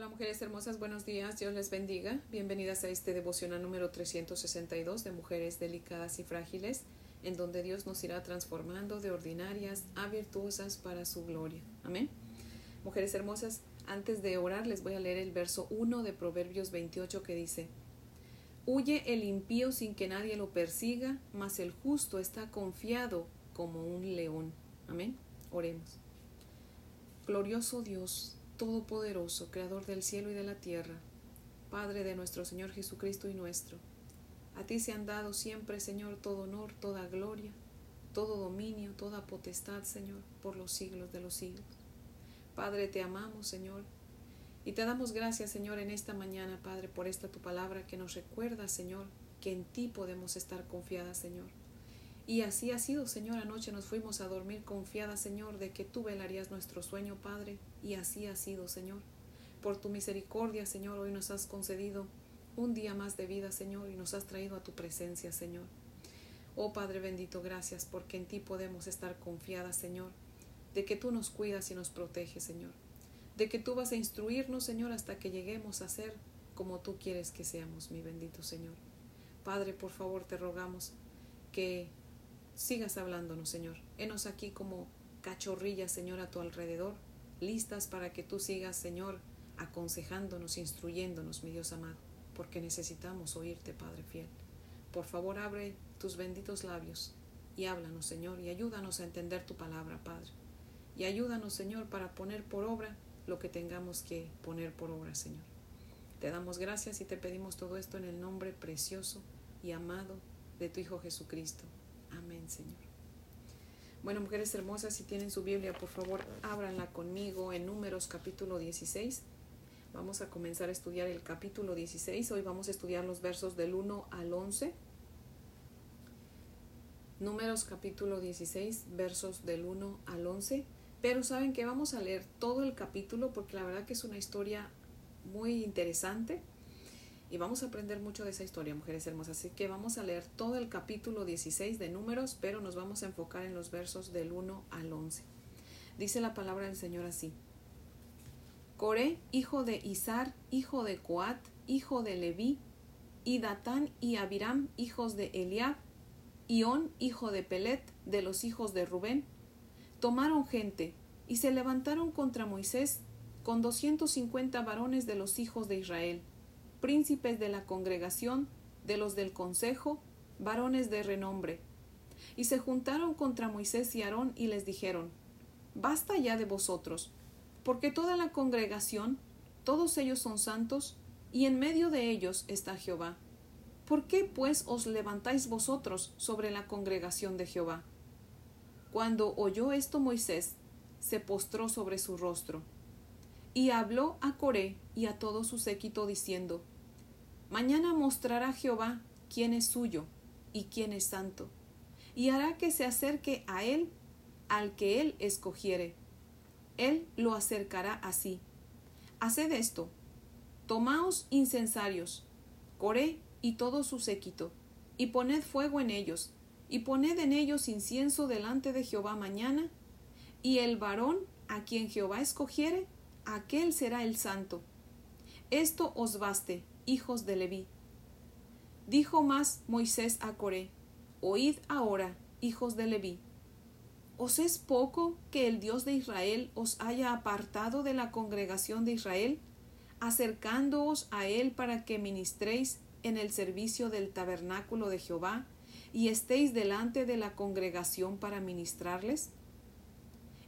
Hola mujeres hermosas, buenos días, Dios les bendiga. Bienvenidas a este devocional número 362 de Mujeres Delicadas y Frágiles, en donde Dios nos irá transformando de ordinarias a virtuosas para su gloria. Amén. Mujeres hermosas, antes de orar les voy a leer el verso 1 de Proverbios 28 que dice, Huye el impío sin que nadie lo persiga, mas el justo está confiado como un león. Amén. Oremos. Glorioso Dios, Todopoderoso, Creador del cielo y de la tierra, Padre de nuestro Señor Jesucristo y nuestro, a ti se han dado siempre, Señor, todo honor, toda gloria, todo dominio, toda potestad, Señor, por los siglos de los siglos. Padre, te amamos, Señor, y te damos gracias, Señor, en esta mañana, Padre, por esta tu palabra que nos recuerda, Señor, que en ti podemos estar confiadas, Señor. Y así ha sido, Señor. Anoche nos fuimos a dormir confiadas, Señor, de que tú velarías nuestro sueño, Padre. Y así ha sido, Señor. Por tu misericordia, Señor, hoy nos has concedido un día más de vida, Señor, y nos has traído a tu presencia, Señor. Oh Padre bendito, gracias porque en ti podemos estar confiadas, Señor, de que tú nos cuidas y nos proteges, Señor. De que tú vas a instruirnos, Señor, hasta que lleguemos a ser como tú quieres que seamos, mi bendito Señor. Padre, por favor, te rogamos que sigas hablándonos, Señor. Henos aquí como cachorrillas, Señor, a tu alrededor, listas para que tú sigas, Señor, aconsejándonos, instruyéndonos, mi Dios amado, porque necesitamos oírte, Padre fiel. Por favor, abre tus benditos labios y háblanos, Señor, y ayúdanos a entender tu palabra, Padre. Y ayúdanos, Señor, para poner por obra lo que tengamos que poner por obra, Señor. Te damos gracias y te pedimos todo esto en el nombre precioso y amado de tu Hijo Jesucristo. Amén, Señor. Bueno, mujeres hermosas, si tienen su Biblia, por favor, ábranla conmigo en Números capítulo 16. Vamos a comenzar a estudiar el capítulo 16. Hoy vamos a estudiar los versos del 1 al 11. Números capítulo 16, versos del 1 al 11. Pero saben que vamos a leer todo el capítulo porque la verdad que es una historia muy interesante y vamos a aprender mucho de esa historia, mujeres hermosas. Así que vamos a leer todo el capítulo 16 de números, pero nos vamos a enfocar en los versos del 1 al 11. Dice la palabra del Señor así. Coré, hijo de Izar, hijo de Coat, hijo de Leví, y Datán y Abiram, hijos de Eliab, On, hijo de Pelet, de los hijos de Rubén, tomaron gente y se levantaron contra Moisés con doscientos cincuenta varones de los hijos de Israel príncipes de la congregación, de los del consejo, varones de renombre. Y se juntaron contra Moisés y Aarón y les dijeron, Basta ya de vosotros, porque toda la congregación, todos ellos son santos, y en medio de ellos está Jehová. ¿Por qué pues os levantáis vosotros sobre la congregación de Jehová? Cuando oyó esto Moisés, se postró sobre su rostro. Y habló a Coré y a todo su séquito diciendo, Mañana mostrará Jehová quién es suyo y quién es santo, y hará que se acerque a él al que él escogiere. Él lo acercará así. Haced esto. Tomaos incensarios, Coré y todo su séquito, y poned fuego en ellos, y poned en ellos incienso delante de Jehová mañana, y el varón a quien Jehová escogiere, aquel será el santo. Esto os baste, hijos de Leví. Dijo más Moisés a Coré, Oíd ahora, hijos de Leví. ¿Os es poco que el Dios de Israel os haya apartado de la congregación de Israel, acercándoos a él para que ministréis en el servicio del tabernáculo de Jehová, y estéis delante de la congregación para ministrarles?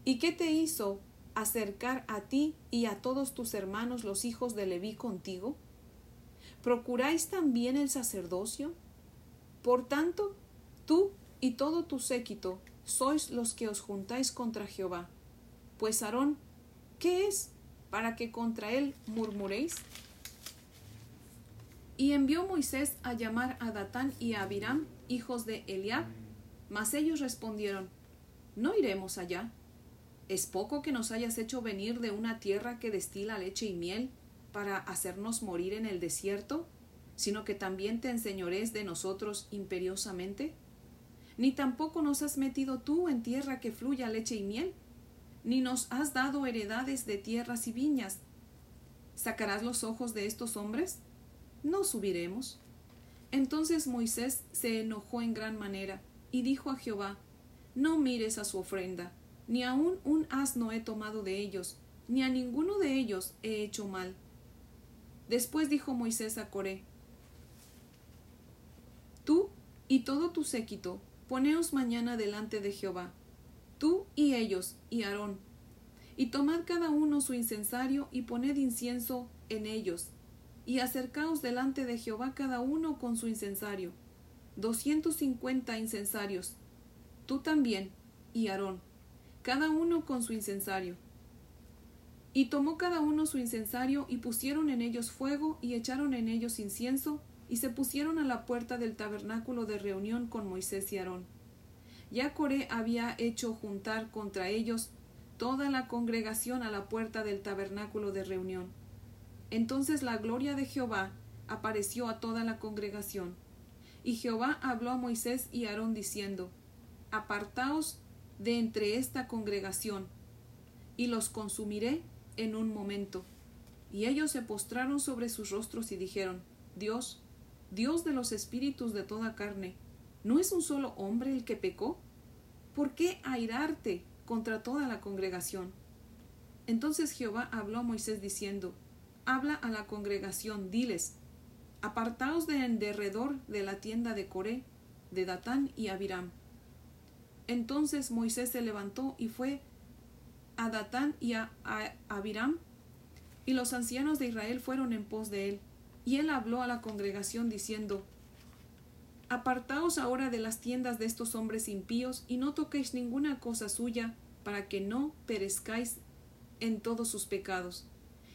¿Y qué te hizo acercar a ti y a todos tus hermanos los hijos de Leví contigo? ¿Procuráis también el sacerdocio? Por tanto, tú y todo tu séquito sois los que os juntáis contra Jehová. Pues Aarón, ¿qué es para que contra él murmuréis? Y envió Moisés a llamar a Datán y a Abiram, hijos de Eliab, mas ellos respondieron, No iremos allá. ¿Es poco que nos hayas hecho venir de una tierra que destila leche y miel? Para hacernos morir en el desierto, sino que también te enseñores de nosotros imperiosamente? Ni tampoco nos has metido tú en tierra que fluya leche y miel, ni nos has dado heredades de tierras y viñas. ¿Sacarás los ojos de estos hombres? No subiremos. Entonces Moisés se enojó en gran manera, y dijo a Jehová, No mires a su ofrenda, ni aun un asno he tomado de ellos, ni a ninguno de ellos he hecho mal. Después dijo Moisés a Coré, Tú y todo tu séquito, poneos mañana delante de Jehová, tú y ellos y Aarón, y tomad cada uno su incensario y poned incienso en ellos, y acercaos delante de Jehová cada uno con su incensario, doscientos cincuenta incensarios, tú también y Aarón, cada uno con su incensario. Y tomó cada uno su incensario y pusieron en ellos fuego y echaron en ellos incienso y se pusieron a la puerta del tabernáculo de reunión con Moisés y Aarón. Ya Coré había hecho juntar contra ellos toda la congregación a la puerta del tabernáculo de reunión. Entonces la gloria de Jehová apareció a toda la congregación. Y Jehová habló a Moisés y Aarón diciendo, Apartaos de entre esta congregación, y los consumiré en un momento. Y ellos se postraron sobre sus rostros y dijeron, Dios, Dios de los espíritus de toda carne, ¿no es un solo hombre el que pecó? ¿Por qué airarte contra toda la congregación. Entonces Jehová habló a Moisés diciendo, Habla a la congregación, diles, Apartaos de en derredor de la tienda de Coré, de Datán y Abiram. Entonces Moisés se levantó y fue a Datán y a, Abiram, y los ancianos de Israel fueron en pos de él. Y él habló a la congregación diciendo, Apartaos ahora de las tiendas de estos hombres impíos y no toquéis ninguna cosa suya, para que no perezcáis en todos sus pecados.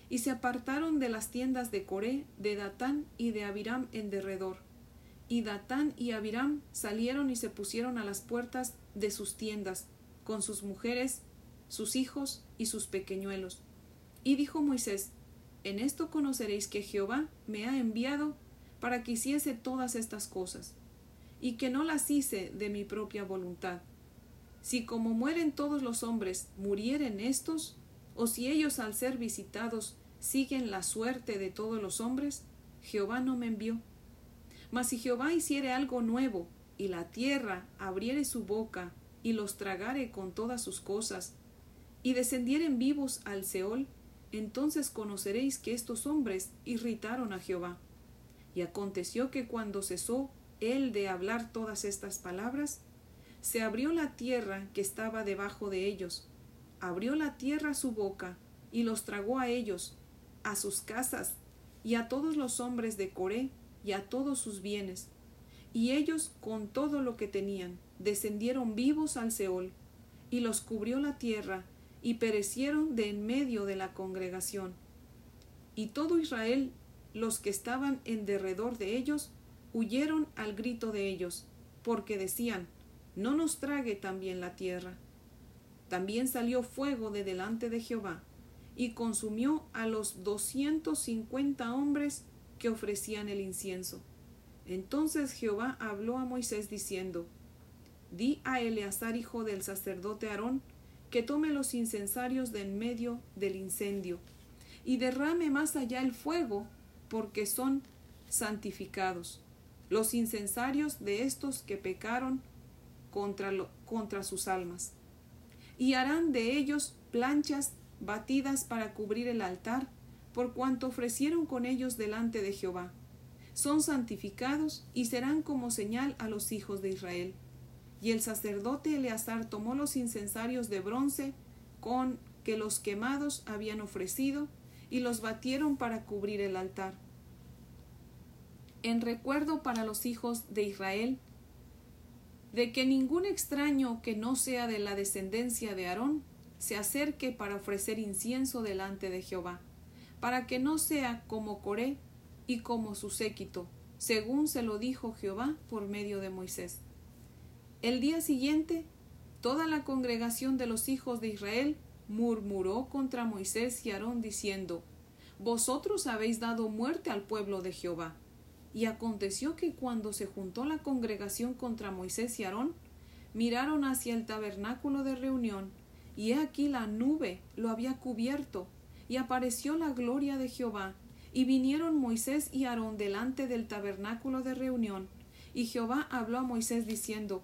Y se apartaron de las tiendas de Coré, de Datán y de Abiram en derredor. Y Datán y Abiram salieron y se pusieron a las puertas de sus tiendas, con sus mujeres, sus hijos y sus pequeñuelos. Y dijo Moisés, En esto conoceréis que Jehová me ha enviado para que hiciese todas estas cosas y que no las hice de mi propia voluntad. Si como mueren todos los hombres murieren estos, o si ellos al ser visitados siguen la suerte de todos los hombres, Jehová no me envió. Mas si Jehová hiciere algo nuevo, y la tierra abriere su boca, y los tragare con todas sus cosas, y descendieren vivos al Seol, entonces conoceréis que estos hombres irritaron a Jehová. Y aconteció que cuando cesó él de hablar todas estas palabras, se abrió la tierra que estaba debajo de ellos, abrió la tierra su boca, y los tragó a ellos, a sus casas, y a todos los hombres de Coré, y a todos sus bienes. Y ellos, con todo lo que tenían, descendieron vivos al Seol, y los cubrió la tierra, y perecieron de en medio de la congregación. Y todo Israel, los que estaban en derredor de ellos, huyeron al grito de ellos, porque decían, no nos trague también la tierra. También salió fuego de delante de Jehová, y consumió a los doscientos cincuenta hombres que ofrecían el incienso. Entonces Jehová habló a Moisés diciendo, Di a Eleazar hijo del sacerdote Aarón, que tome los incensarios de en medio del incendio, y derrame más allá el fuego, porque son santificados los incensarios de estos que pecaron contra, contra sus almas. Y harán de ellos planchas batidas para cubrir el altar, por cuanto ofrecieron con ellos delante de Jehová. Son santificados y serán como señal a los hijos de Israel. Y el sacerdote Eleazar tomó los incensarios de bronce con que los quemados habían ofrecido, y los batieron para cubrir el altar en recuerdo para los hijos de Israel de que ningún extraño que no sea de la descendencia de Aarón se acerque para ofrecer incienso delante de Jehová, para que no sea como Coré y como su séquito, según se lo dijo Jehová por medio de Moisés. El día siguiente, toda la congregación de los hijos de Israel murmuró contra Moisés y Aarón diciendo, Vosotros habéis dado muerte al pueblo de Jehová y aconteció que cuando se juntó la congregación contra Moisés y Aarón, miraron hacia el tabernáculo de reunión, y he aquí la nube lo había cubierto, y apareció la gloria de Jehová, y vinieron Moisés y Aarón delante del tabernáculo de reunión, y Jehová habló a Moisés diciendo,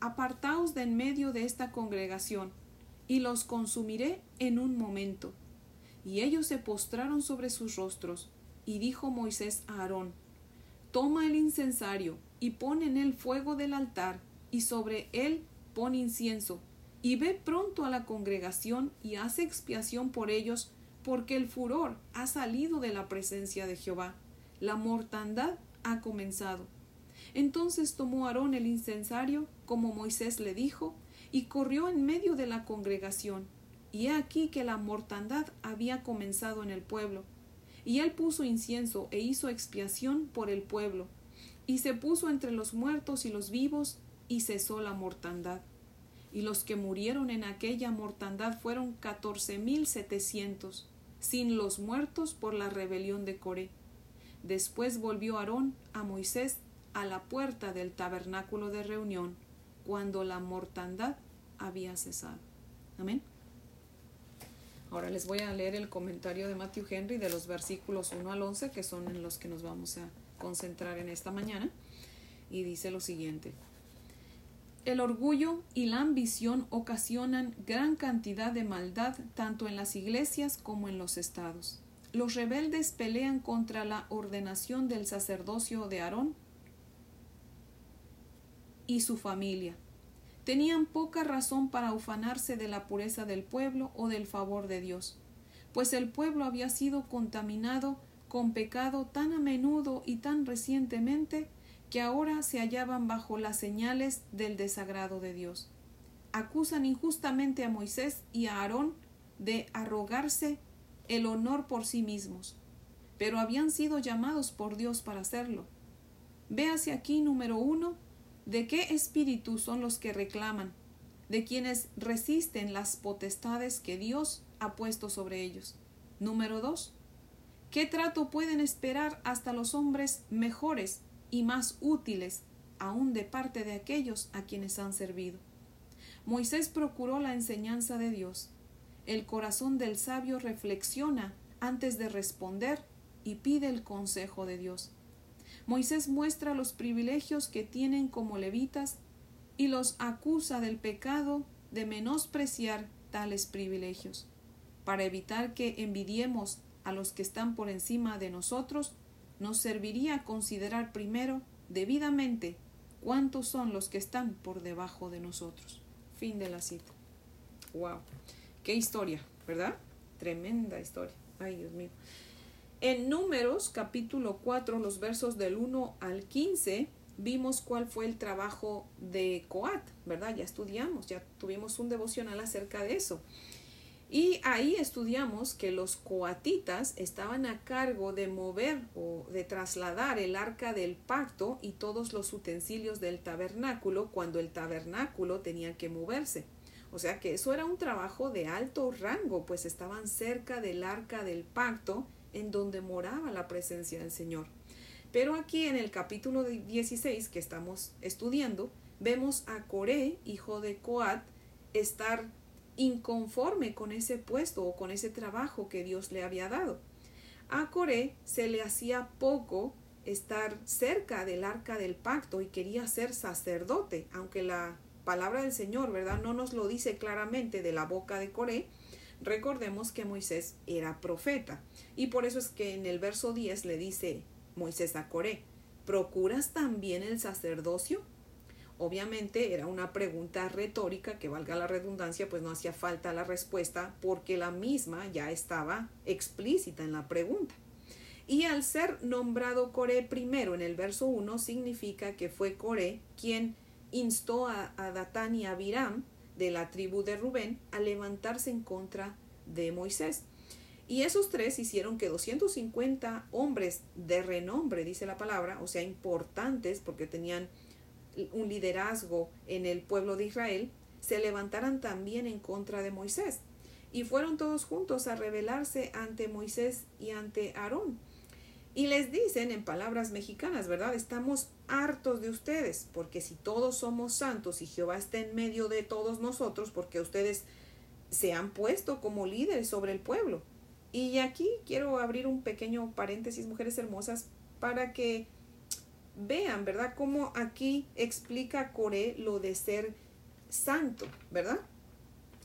Apartaos de en medio de esta congregación, y los consumiré en un momento. Y ellos se postraron sobre sus rostros, y dijo Moisés a Aarón, Toma el incensario, y pon en él fuego del altar, y sobre él pon incienso, y ve pronto a la congregación y hace expiación por ellos, porque el furor ha salido de la presencia de Jehová, la mortandad ha comenzado. Entonces tomó Aarón el incensario, como Moisés le dijo, y corrió en medio de la congregación. Y he aquí que la mortandad había comenzado en el pueblo. Y él puso incienso e hizo expiación por el pueblo. Y se puso entre los muertos y los vivos, y cesó la mortandad. Y los que murieron en aquella mortandad fueron catorce mil setecientos, sin los muertos por la rebelión de Coré. Después volvió Aarón a Moisés a la puerta del tabernáculo de reunión, cuando la mortandad había cesado. Amén. Ahora les voy a leer el comentario de Matthew Henry de los versículos 1 al 11, que son en los que nos vamos a concentrar en esta mañana. Y dice lo siguiente. El orgullo y la ambición ocasionan gran cantidad de maldad tanto en las iglesias como en los estados. Los rebeldes pelean contra la ordenación del sacerdocio de Aarón y su familia. Tenían poca razón para ufanarse de la pureza del pueblo o del favor de Dios, pues el pueblo había sido contaminado con pecado tan a menudo y tan recientemente que ahora se hallaban bajo las señales del desagrado de Dios. Acusan injustamente a Moisés y a Aarón de arrogarse el honor por sí mismos, pero habían sido llamados por Dios para hacerlo. Véase aquí número uno ¿De qué espíritu son los que reclaman? De quienes resisten las potestades que Dios ha puesto sobre ellos. Número 2. ¿Qué trato pueden esperar hasta los hombres mejores y más útiles, aun de parte de aquellos a quienes han servido? Moisés procuró la enseñanza de Dios. El corazón del sabio reflexiona antes de responder y pide el consejo de Dios. Moisés muestra los privilegios que tienen como levitas y los acusa del pecado de menospreciar tales privilegios. Para evitar que envidiemos a los que están por encima de nosotros, nos serviría considerar primero debidamente cuántos son los que están por debajo de nosotros. Fin de la cita. Wow. Qué historia, ¿verdad? Tremenda historia. Ay, Dios mío. En Números capítulo 4, los versos del 1 al 15, vimos cuál fue el trabajo de Coat, ¿verdad? Ya estudiamos, ya tuvimos un devocional acerca de eso. Y ahí estudiamos que los coatitas estaban a cargo de mover o de trasladar el arca del pacto y todos los utensilios del tabernáculo cuando el tabernáculo tenía que moverse. O sea que eso era un trabajo de alto rango, pues estaban cerca del arca del pacto en donde moraba la presencia del Señor. Pero aquí en el capítulo 16 que estamos estudiando, vemos a Coré, hijo de Coat, estar inconforme con ese puesto o con ese trabajo que Dios le había dado. A Coré se le hacía poco estar cerca del arca del pacto y quería ser sacerdote, aunque la palabra del Señor, ¿verdad? No nos lo dice claramente de la boca de Coré, Recordemos que Moisés era profeta y por eso es que en el verso 10 le dice Moisés a Coré, ¿procuras también el sacerdocio? Obviamente era una pregunta retórica que valga la redundancia, pues no hacía falta la respuesta porque la misma ya estaba explícita en la pregunta. Y al ser nombrado Coré primero en el verso 1 significa que fue Coré quien instó a, a Datán y a Abiram de la tribu de Rubén a levantarse en contra de Moisés. Y esos tres hicieron que 250 hombres de renombre, dice la palabra, o sea, importantes porque tenían un liderazgo en el pueblo de Israel, se levantaran también en contra de Moisés. Y fueron todos juntos a rebelarse ante Moisés y ante Aarón. Y les dicen en palabras mexicanas, ¿verdad? Estamos hartos de ustedes, porque si todos somos santos y Jehová está en medio de todos nosotros, porque ustedes se han puesto como líderes sobre el pueblo. Y aquí quiero abrir un pequeño paréntesis, mujeres hermosas, para que vean, ¿verdad? Cómo aquí explica Coré lo de ser santo, ¿verdad?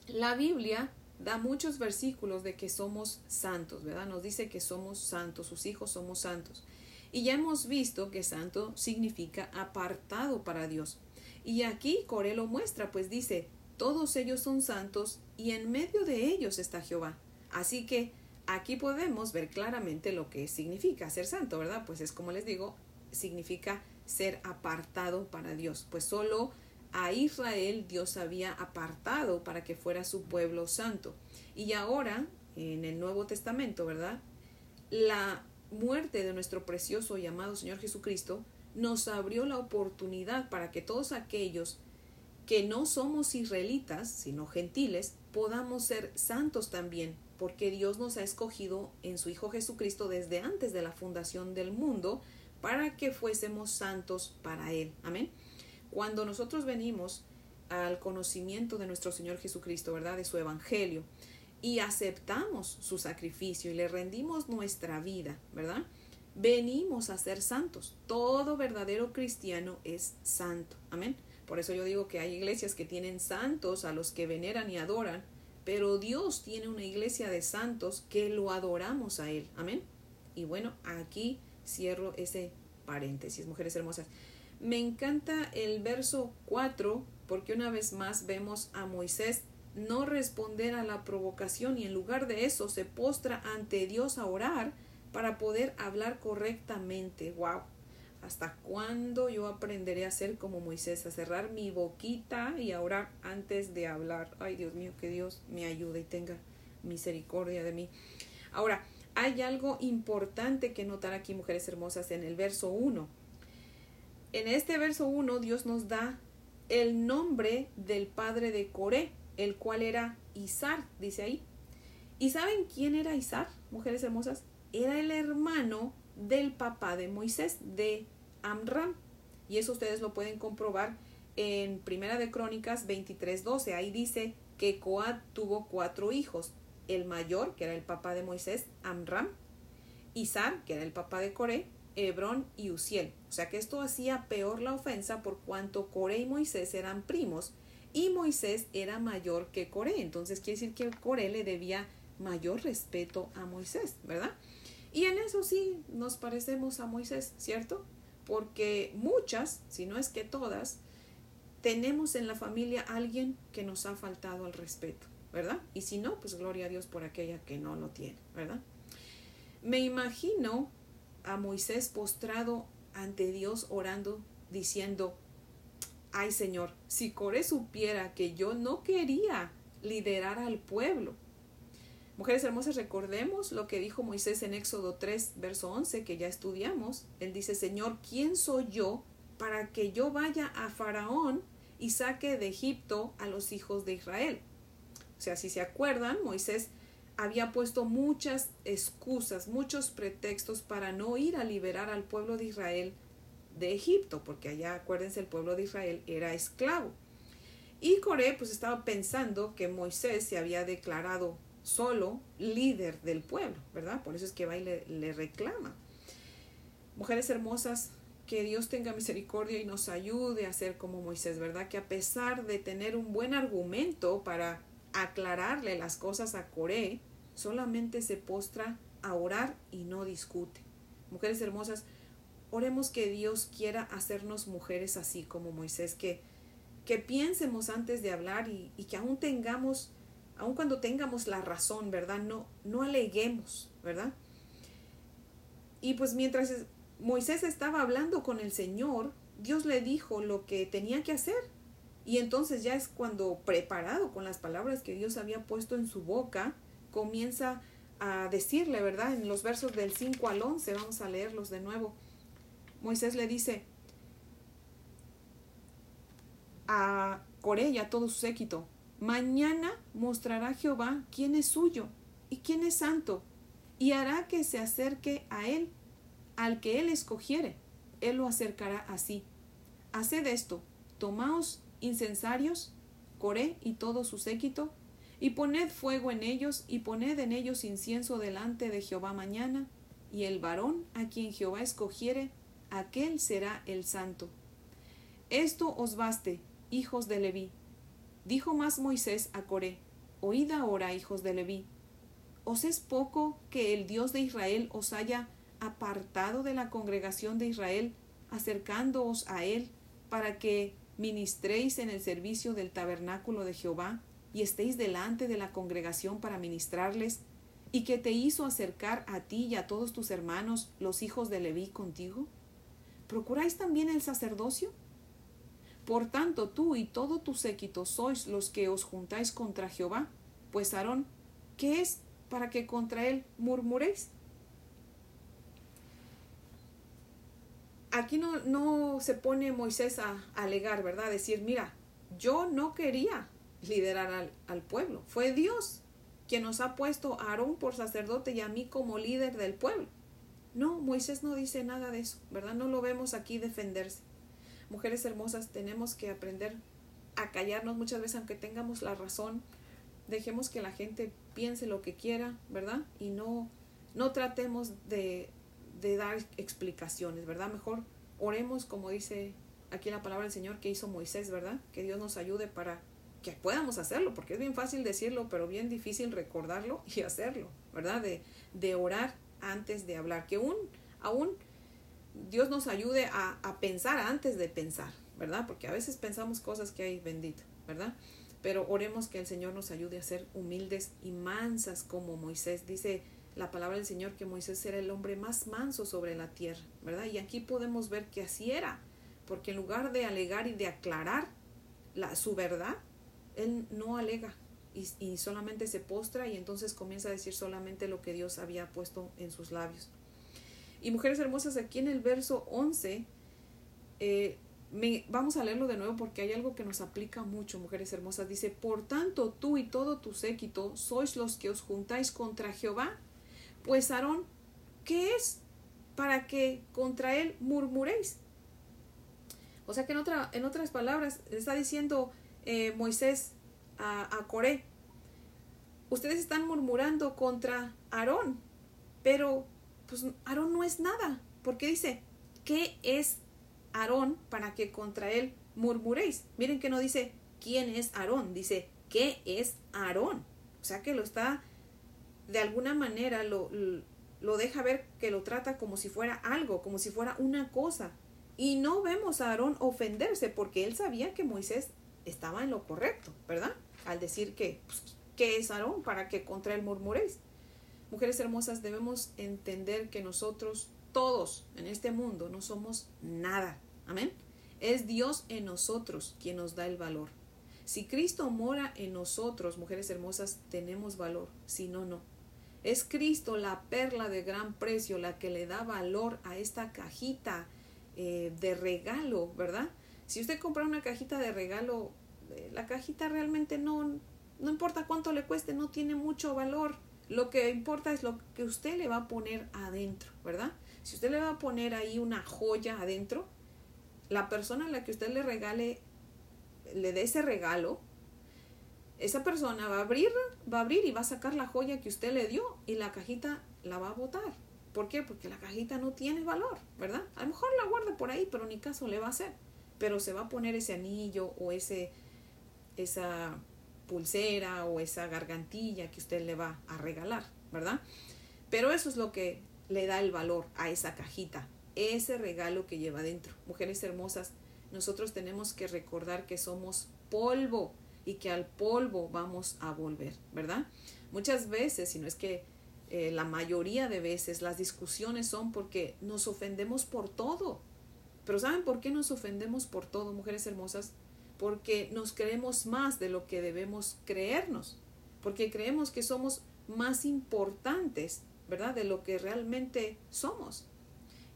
La Biblia da muchos versículos de que somos santos, ¿verdad? Nos dice que somos santos, sus hijos somos santos. Y ya hemos visto que santo significa apartado para Dios. Y aquí Coré lo muestra, pues dice, todos ellos son santos y en medio de ellos está Jehová. Así que aquí podemos ver claramente lo que significa ser santo, ¿verdad? Pues es como les digo, significa ser apartado para Dios. Pues solo a Israel Dios había apartado para que fuera su pueblo santo. Y ahora, en el Nuevo Testamento, ¿verdad? La muerte de nuestro precioso y amado Señor Jesucristo nos abrió la oportunidad para que todos aquellos que no somos israelitas, sino gentiles, podamos ser santos también, porque Dios nos ha escogido en su Hijo Jesucristo desde antes de la fundación del mundo para que fuésemos santos para Él. Amén. Cuando nosotros venimos al conocimiento de nuestro Señor Jesucristo, ¿verdad? De su Evangelio, y aceptamos su sacrificio y le rendimos nuestra vida, ¿verdad? Venimos a ser santos. Todo verdadero cristiano es santo. Amén. Por eso yo digo que hay iglesias que tienen santos a los que veneran y adoran, pero Dios tiene una iglesia de santos que lo adoramos a Él. Amén. Y bueno, aquí cierro ese paréntesis, mujeres hermosas. Me encanta el verso 4 porque una vez más vemos a Moisés no responder a la provocación y en lugar de eso se postra ante Dios a orar para poder hablar correctamente. ¡Wow! ¿Hasta cuándo yo aprenderé a ser como Moisés, a cerrar mi boquita y a orar antes de hablar? Ay, Dios mío, que Dios me ayude y tenga misericordia de mí. Ahora, hay algo importante que notar aquí, mujeres hermosas, en el verso 1. En este verso 1 Dios nos da el nombre del padre de Coré, el cual era Izar, dice ahí. ¿Y saben quién era Izar, mujeres hermosas? Era el hermano del papá de Moisés, de Amram. Y eso ustedes lo pueden comprobar en Primera de Crónicas 23:12. Ahí dice que Coat tuvo cuatro hijos. El mayor, que era el papá de Moisés, Amram. Izar, que era el papá de Coré, Hebrón y Uziel. O sea que esto hacía peor la ofensa por cuanto Coré y Moisés eran primos y Moisés era mayor que Coré. Entonces quiere decir que Coré le debía mayor respeto a Moisés, ¿verdad? Y en eso sí nos parecemos a Moisés, ¿cierto? Porque muchas, si no es que todas, tenemos en la familia alguien que nos ha faltado al respeto, ¿verdad? Y si no, pues gloria a Dios por aquella que no lo tiene, ¿verdad? Me imagino a Moisés postrado ante Dios orando, diciendo, ay Señor, si Coré supiera que yo no quería liderar al pueblo. Mujeres hermosas, recordemos lo que dijo Moisés en Éxodo 3, verso 11, que ya estudiamos. Él dice, Señor, ¿quién soy yo para que yo vaya a Faraón y saque de Egipto a los hijos de Israel? O sea, si se acuerdan, Moisés había puesto muchas excusas, muchos pretextos para no ir a liberar al pueblo de Israel de Egipto, porque allá, acuérdense, el pueblo de Israel era esclavo. Y Coré pues estaba pensando que Moisés se había declarado solo líder del pueblo, ¿verdad? Por eso es que va y le, reclama. Mujeres hermosas, que Dios tenga misericordia y nos ayude a ser como Moisés, ¿verdad? Que a pesar de tener un buen argumento para aclararle las cosas a Coré, solamente se postra a orar y no discute. Mujeres hermosas, oremos que Dios quiera hacernos mujeres así como Moisés, que, que piensemos antes de hablar y, que aún tengamos, aun cuando tengamos la razón, ¿verdad? No, no aleguemos, ¿verdad? Y pues mientras Moisés estaba hablando con el Señor, Dios le dijo lo que tenía que hacer. Y entonces ya es cuando preparado con las palabras que Dios había puesto en su boca, comienza a decirle, ¿verdad? En los versos del 5 al 11, vamos a leerlos de nuevo. Moisés le dice a Coré y a todo su séquito, mañana mostrará Jehová quién es suyo y quién es santo, y hará que se acerque a él, al que él escogiere, él lo acercará así. Haced esto, tomaos incensarios, Coré y todo su séquito, Y poned fuego en ellos, y poned en ellos incienso delante de Jehová mañana, y el varón a quien Jehová escogiere, aquel será el santo. Esto os baste, hijos de Leví. Dijo más Moisés a Coré, Oíd ahora, hijos de Leví. ¿Os es poco que el Dios de Israel os haya apartado de la congregación de Israel, acercándoos a él, para que ministréis en el servicio del tabernáculo de Jehová, y estéis delante de la congregación para ministrarles, y que te hizo acercar a ti y a todos tus hermanos, los hijos de Leví, contigo? ¿Procuráis también el sacerdocio? Por tanto, tú y todo tu séquito sois los que os juntáis contra Jehová, pues Aarón, ¿qué es para que contra él murmuréis? Aquí no, no se pone Moisés a, alegar, ¿verdad? Decir, mira, yo no quería liderar al, al pueblo, fue Dios quien nos ha puesto a Aarón por sacerdote y a mí como líder del pueblo. No, Moisés no dice nada de eso, ¿verdad? No lo vemos aquí defenderse. Mujeres hermosas, tenemos que aprender a callarnos muchas veces, aunque tengamos la razón. Dejemos que la gente piense lo que quiera, ¿verdad? Y no, no tratemos de, de dar explicaciones, ¿verdad? Mejor oremos como dice aquí la palabra del Señor que hizo Moisés, ¿verdad? Que Dios nos ayude para que podamos hacerlo, porque es bien fácil decirlo, pero bien difícil recordarlo y hacerlo, ¿verdad? De, de orar antes de hablar, que aún, aún Dios nos ayude a, a pensar antes de pensar, ¿verdad? Porque a veces pensamos cosas que hay bendito, ¿verdad? Pero oremos que el Señor nos ayude a ser humildes y mansas como Moisés. Dice la palabra del Señor que Moisés era el hombre más manso sobre la tierra, ¿verdad? Y aquí podemos ver que así era, porque en lugar de alegar y de aclarar la, su verdad, él no alega y, solamente se postra y entonces comienza a decir solamente lo que Dios había puesto en sus labios. Y mujeres hermosas, aquí en el verso 11, eh, me, vamos a leerlo de nuevo porque hay algo que nos aplica mucho, mujeres hermosas. Dice, por tanto tú y todo tu séquito sois los que os juntáis contra Jehová, pues Aarón, ¿qué es? Para que contra él murmuréis. O sea que en, otra, en otras palabras, está diciendo, eh, Moisés a, a Coré, ustedes están murmurando contra Aarón, pero pues Aarón no es nada, porque dice, ¿qué es Aarón para que contra él murmuréis? Miren que no dice quién es Aarón, dice ¿qué es Aarón? O sea que lo está, de alguna manera lo, lo deja ver que lo trata como si fuera algo, como si fuera una cosa. Y no vemos a Aarón ofenderse porque él sabía que Moisés estaba en lo correcto, ¿verdad? Al decir que, pues, ¿qué es Aarón para que contra él murmuréis? Mujeres hermosas, debemos entender que nosotros, todos en este mundo, no somos nada. Amén. Es Dios en nosotros quien nos da el valor. Si Cristo mora en nosotros, mujeres hermosas, tenemos valor. Si no, no. Es Cristo la perla de gran precio, la que le da valor a esta cajita eh, de regalo, ¿verdad? Si usted compra una cajita de regalo, eh, la cajita realmente no, no importa cuánto le cueste, no tiene mucho valor. Lo que importa es lo que usted le va a poner adentro, ¿verdad? Si usted le va a poner ahí una joya adentro, la persona a la que usted le regale, le dé ese regalo, esa persona va a abrir, va a abrir y va a sacar la joya que usted le dio y la cajita la va a botar. ¿Por qué? Porque la cajita no tiene valor, ¿verdad? A lo mejor la guarda por ahí, pero ni caso le va a hacer pero se va a poner ese anillo o ese, esa pulsera o esa gargantilla que usted le va a regalar, ¿verdad? Pero eso es lo que le da el valor a esa cajita, ese regalo que lleva dentro. Mujeres hermosas, nosotros tenemos que recordar que somos polvo y que al polvo vamos a volver, ¿verdad? Muchas veces, si no es que eh, la mayoría de veces, las discusiones son porque nos ofendemos por todo, pero ¿saben por qué nos ofendemos por todo, mujeres hermosas? Porque nos creemos más de lo que debemos creernos, porque creemos que somos más importantes, ¿verdad? De lo que realmente somos.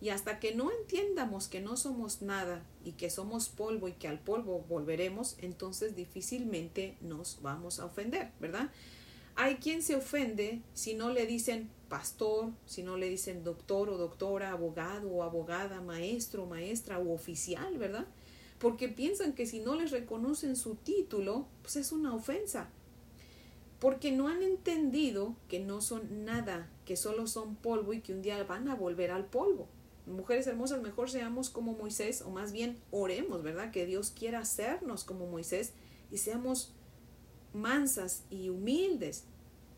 Y hasta que no entiendamos que no somos nada y que somos polvo y que al polvo volveremos, entonces difícilmente nos vamos a ofender, ¿verdad? Hay quien se ofende si no le dicen pastor, si no le dicen doctor o doctora, abogado o abogada, maestro, maestra o oficial, ¿verdad? Porque piensan que si no les reconocen su título, pues es una ofensa. porque no han entendido que no son nada, que solo son polvo y que un día van a volver al polvo. Mujeres hermosas, mejor seamos como Moisés, o más bien oremos, ¿verdad? Que Dios quiera hacernos como Moisés y seamos mansas y humildes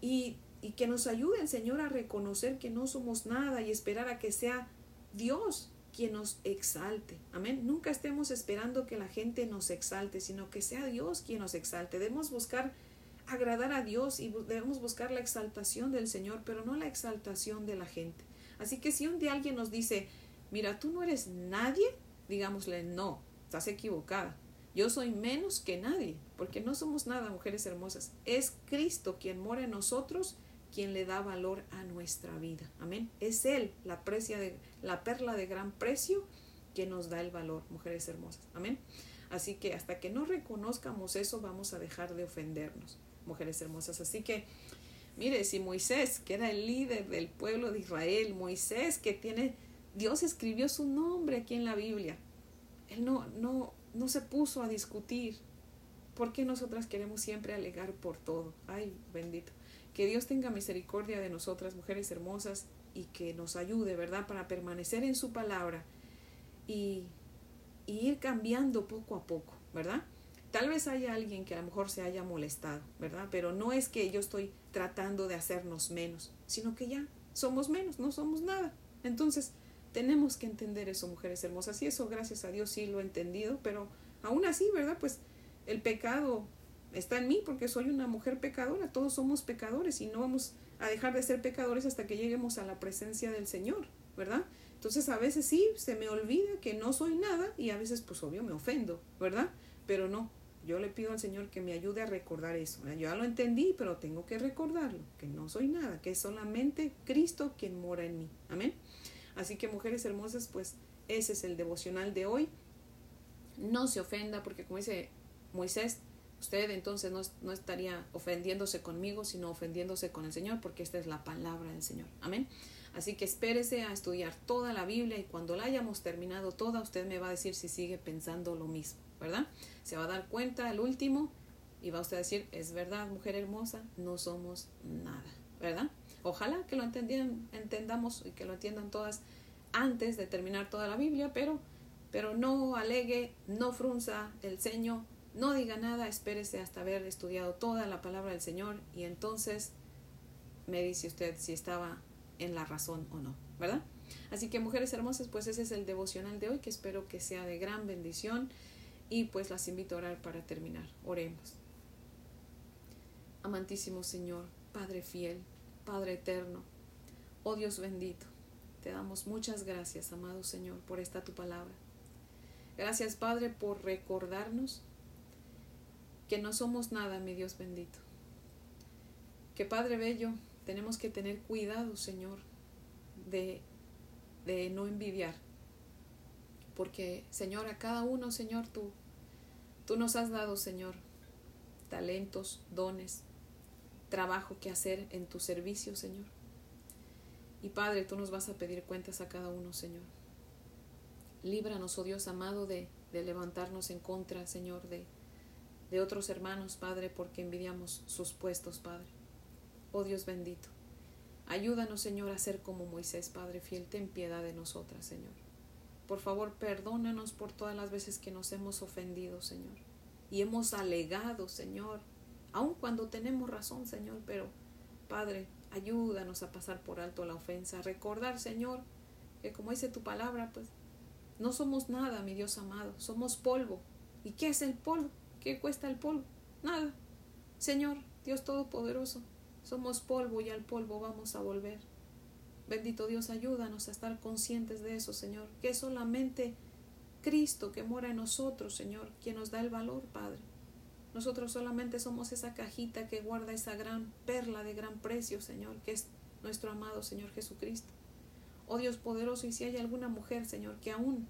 y, y que nos ayude el Señor a reconocer que no somos nada y esperar a que sea Dios quien nos exalte. Amén. Nunca estemos esperando que la gente nos exalte, sino que sea Dios quien nos exalte. Debemos buscar agradar a Dios y debemos buscar la exaltación del Señor, pero no la exaltación de la gente. Así que si un día alguien nos dice, mira, tú no eres nadie, digámosle, no, estás equivocada. Yo soy menos que nadie, porque no somos nada, mujeres hermosas. Es Cristo quien mora en nosotros quien le da valor a nuestra vida. Amén. Es Él, la, precia de, la perla de gran precio, que nos da el valor, mujeres hermosas. Amén. Así que hasta que no reconozcamos eso, vamos a dejar de ofendernos, mujeres hermosas. Así que, mire, si Moisés, que era el líder del pueblo de Israel, Moisés, que tiene, Dios escribió su nombre aquí en la Biblia. Él no, no, no se puso a discutir. ¿Por qué nosotras queremos siempre alegar por todo? Ay, bendito. Que Dios tenga misericordia de nosotras, mujeres hermosas, y que nos ayude, ¿verdad?, para permanecer en su palabra y, ir cambiando poco a poco, ¿verdad? Tal vez haya alguien que a lo mejor se haya molestado, ¿verdad? Pero no es que yo estoy tratando de hacernos menos, sino que ya somos menos, no somos nada. Entonces, tenemos que entender eso, mujeres hermosas. Y eso, gracias a Dios, sí lo he entendido, pero aún así, ¿verdad? Pues el pecado está en mí porque soy una mujer pecadora, todos somos pecadores y no vamos a dejar de ser pecadores hasta que lleguemos a la presencia del Señor, ¿verdad? Entonces a veces sí, se me olvida que no soy nada y a veces pues obvio me ofendo, ¿verdad? Pero no, yo le pido al Señor que me ayude a recordar eso. Ya lo entendí, pero tengo que recordarlo, que no soy nada, que es solamente Cristo quien mora en mí. Amén. Así que mujeres hermosas, pues ese es el devocional de hoy. No se ofenda porque como dice Moisés, Usted entonces no, estaría ofendiéndose conmigo, sino ofendiéndose con el Señor, porque esta es la palabra del Señor. Amén. Así que espérese a estudiar toda la Biblia y cuando la hayamos terminado toda, usted me va a decir si sigue pensando lo mismo, ¿verdad? Se va a dar cuenta al último y va usted a decir, es verdad, mujer hermosa, no somos nada, ¿verdad? Ojalá que lo entendamos y que lo entiendan todas antes de terminar toda la Biblia, pero, pero no alegue, no frunza el ceño, no diga nada, espérese hasta haber estudiado toda la palabra del Señor y entonces me dice usted si estaba en la razón o no, ¿verdad? Así que mujeres hermosas, pues ese es el devocional de hoy que espero que sea de gran bendición y pues las invito a orar para terminar. Oremos. Amantísimo Señor, Padre fiel, Padre eterno, oh Dios bendito, te damos muchas gracias, amado Señor, por esta tu palabra. Gracias, Padre, por recordarnos que no somos nada, mi Dios bendito. Que Padre Bello, tenemos que tener cuidado, Señor, de, de no envidiar. Porque, Señor, a cada uno, Señor, tú, tú nos has dado, Señor, talentos, dones, trabajo que hacer en tu servicio, Señor. Y Padre, tú nos vas a pedir cuentas a cada uno, Señor. Líbranos, oh Dios amado, de, de levantarnos en contra, Señor, de, de otros hermanos, Padre, porque envidiamos sus puestos, Padre. Oh Dios bendito, ayúdanos, Señor, a ser como Moisés, Padre fiel, ten piedad de nosotras, Señor. Por favor, perdónanos por todas las veces que nos hemos ofendido, Señor, y hemos alegado, Señor, aun cuando tenemos razón, Señor, pero, Padre, ayúdanos a pasar por alto la ofensa, recordar, Señor, que como dice tu palabra, pues, no somos nada, mi Dios amado, somos polvo. ¿Y qué es el polvo? ¿Qué cuesta el polvo? Nada. Señor, Dios Todopoderoso, somos polvo y al polvo vamos a volver. Bendito Dios, ayúdanos a estar conscientes de eso, Señor, que es solamente Cristo que mora en nosotros, Señor, quien nos da el valor, Padre. Nosotros solamente somos esa cajita que guarda esa gran perla de gran precio, Señor, que es nuestro amado Señor Jesucristo. Oh Dios poderoso, y si hay alguna mujer, Señor, que aún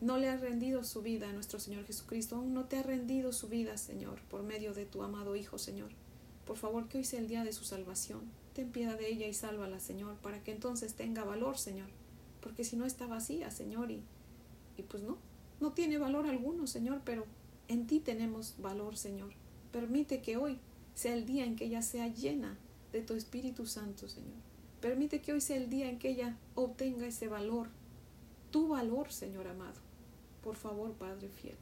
no le ha rendido su vida a nuestro Señor Jesucristo, aún no te ha rendido su vida, Señor, por medio de tu amado Hijo, Señor. Por favor, que hoy sea el día de su salvación. Ten piedad de ella y sálvala, Señor, para que entonces tenga valor, Señor. Porque si no está vacía, Señor, y, y pues no, no tiene valor alguno, Señor, pero en ti tenemos valor, Señor. Permite que hoy sea el día en que ella sea llena de tu Espíritu Santo, Señor. Permite que hoy sea el día en que ella obtenga ese valor, tu valor, Señor amado. Por favor, Padre fiel.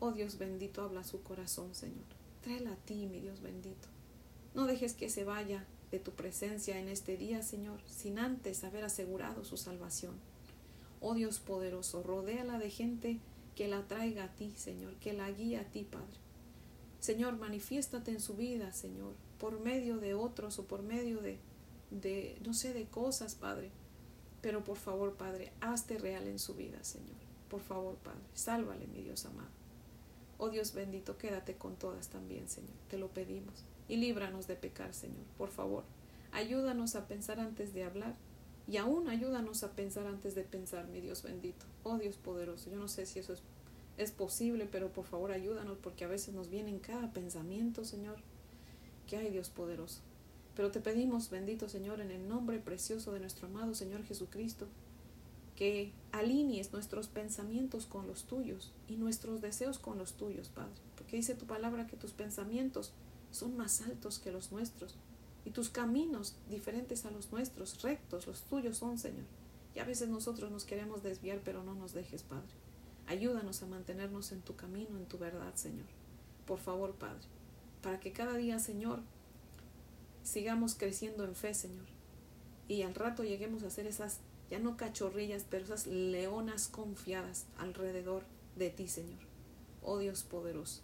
Oh Dios bendito, habla su corazón, Señor. Tráela a ti, mi Dios bendito. No dejes que se vaya de tu presencia en este día, Señor, sin antes haber asegurado su salvación. Oh Dios poderoso, rodéala de gente que la traiga a ti, Señor, que la guíe a ti, Padre. Señor, manifiéstate en su vida, Señor, por medio de otros o por medio de, de, no sé, de cosas, Padre. Pero por favor, Padre, hazte real en su vida, Señor. Por favor, Padre, sálvale, mi Dios amado. Oh Dios bendito, quédate con todas también, Señor. Te lo pedimos. Y líbranos de pecar, Señor. Por favor, ayúdanos a pensar antes de hablar. Y aún ayúdanos a pensar antes de pensar, mi Dios bendito. Oh Dios poderoso, yo no sé si eso es, es posible, pero por favor ayúdanos porque a veces nos viene en cada pensamiento, Señor, que hay Dios poderoso. Pero te pedimos, bendito Señor, en el nombre precioso de nuestro amado Señor Jesucristo, que alinees nuestros pensamientos con los tuyos y nuestros deseos con los tuyos, Padre. Porque dice tu palabra que tus pensamientos son más altos que los nuestros y tus caminos diferentes a los nuestros, rectos, los tuyos son, Señor. Y a veces nosotros nos queremos desviar, pero no nos dejes, Padre. Ayúdanos a mantenernos en tu camino, en tu verdad, Señor. Por favor, Padre, para que cada día, Señor, sigamos creciendo en fe, Señor. Y al rato lleguemos a ser esas, ya no cachorrillas, pero esas leonas confiadas alrededor de ti, Señor. Oh Dios poderoso.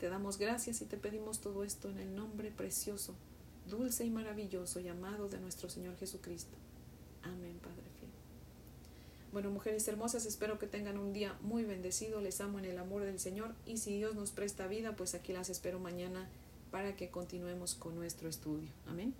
Te damos gracias y te pedimos todo esto en el nombre precioso, dulce y maravilloso llamado de nuestro Señor Jesucristo. Amén, Padre fiel. Bueno, mujeres hermosas, espero que tengan un día muy bendecido. Les amo en el amor del Señor y si Dios nos presta vida, pues aquí las espero mañana para que continuemos con nuestro estudio. Amén.